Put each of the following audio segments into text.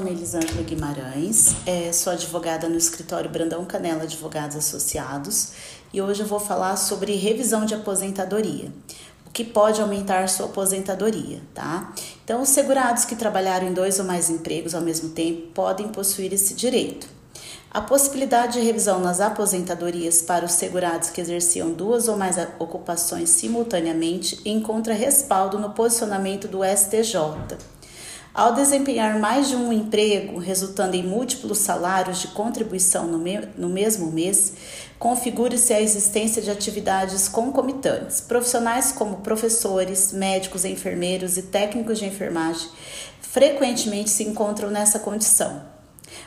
Nome é Elisângela Guimarães, sou advogada no escritório Brandão Canela Advogados Associados e hoje eu vou falar sobre revisão de aposentadoria, o que pode aumentar sua aposentadoria, tá? Então, os segurados que trabalharam em dois ou mais empregos ao mesmo tempo podem possuir esse direito. A possibilidade de revisão nas aposentadorias para os segurados que exerciam duas ou mais ocupações simultaneamente encontra respaldo no posicionamento do STJ. Ao desempenhar mais de um emprego, resultando em múltiplos salários de contribuição no, me no mesmo mês, configure-se a existência de atividades concomitantes. Profissionais como professores, médicos, enfermeiros e técnicos de enfermagem frequentemente se encontram nessa condição.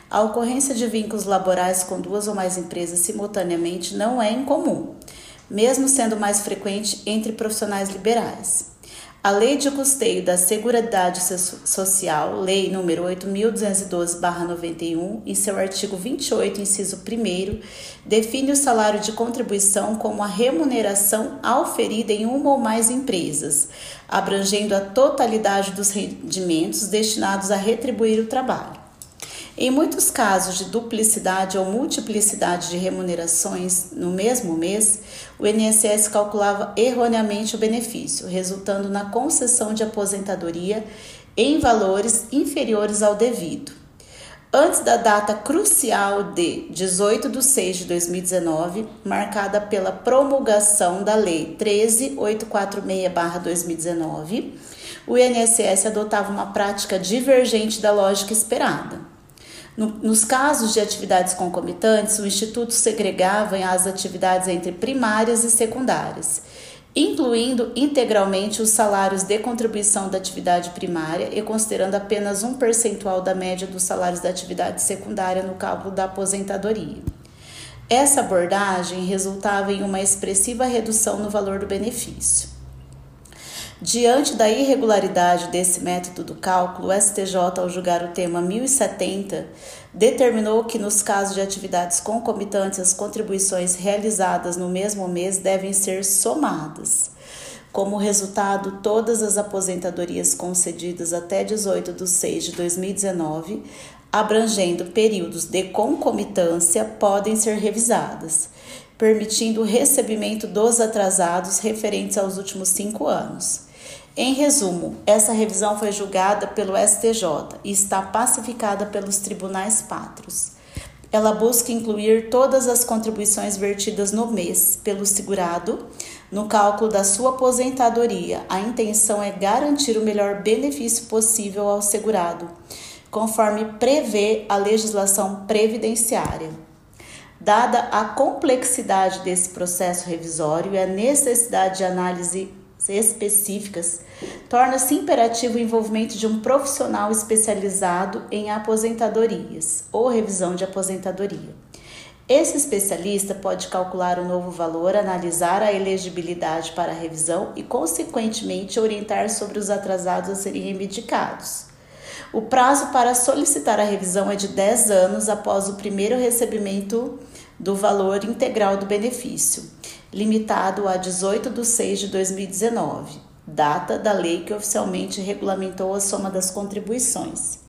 A ocorrência de vínculos laborais com duas ou mais empresas simultaneamente não é incomum, mesmo sendo mais frequente entre profissionais liberais. A Lei de Custeio da Seguridade Social, Lei nº 8.212-91, em seu artigo 28, inciso 1, define o salário de contribuição como a remuneração auferida em uma ou mais empresas, abrangendo a totalidade dos rendimentos destinados a retribuir o trabalho. Em muitos casos de duplicidade ou multiplicidade de remunerações no mesmo mês, o INSS calculava erroneamente o benefício, resultando na concessão de aposentadoria em valores inferiores ao devido. Antes da data crucial de 18 de 6 de 2019, marcada pela promulgação da Lei 13846-2019, o INSS adotava uma prática divergente da lógica esperada. No, nos casos de atividades concomitantes, o Instituto segregava as atividades entre primárias e secundárias, incluindo integralmente os salários de contribuição da atividade primária e considerando apenas um percentual da média dos salários da atividade secundária no cálculo da aposentadoria. Essa abordagem resultava em uma expressiva redução no valor do benefício. Diante da irregularidade desse método do cálculo, o STJ, ao julgar o tema 1070, determinou que, nos casos de atividades concomitantes, as contribuições realizadas no mesmo mês devem ser somadas. Como resultado, todas as aposentadorias concedidas até 18 de 6 de 2019, abrangendo períodos de concomitância, podem ser revisadas, permitindo o recebimento dos atrasados referentes aos últimos cinco anos. Em resumo, essa revisão foi julgada pelo STJ e está pacificada pelos tribunais pátrios. Ela busca incluir todas as contribuições vertidas no mês pelo segurado no cálculo da sua aposentadoria. A intenção é garantir o melhor benefício possível ao segurado, conforme prevê a legislação previdenciária. Dada a complexidade desse processo revisório e a necessidade de análise específicas, torna-se imperativo o envolvimento de um profissional especializado em aposentadorias ou revisão de aposentadoria. Esse especialista pode calcular o novo valor, analisar a elegibilidade para a revisão e, consequentemente, orientar sobre os atrasados a serem reivindicados. O prazo para solicitar a revisão é de 10 anos após o primeiro recebimento do valor integral do benefício limitado a 18 de 6 de 2019, data da lei que oficialmente regulamentou a soma das contribuições.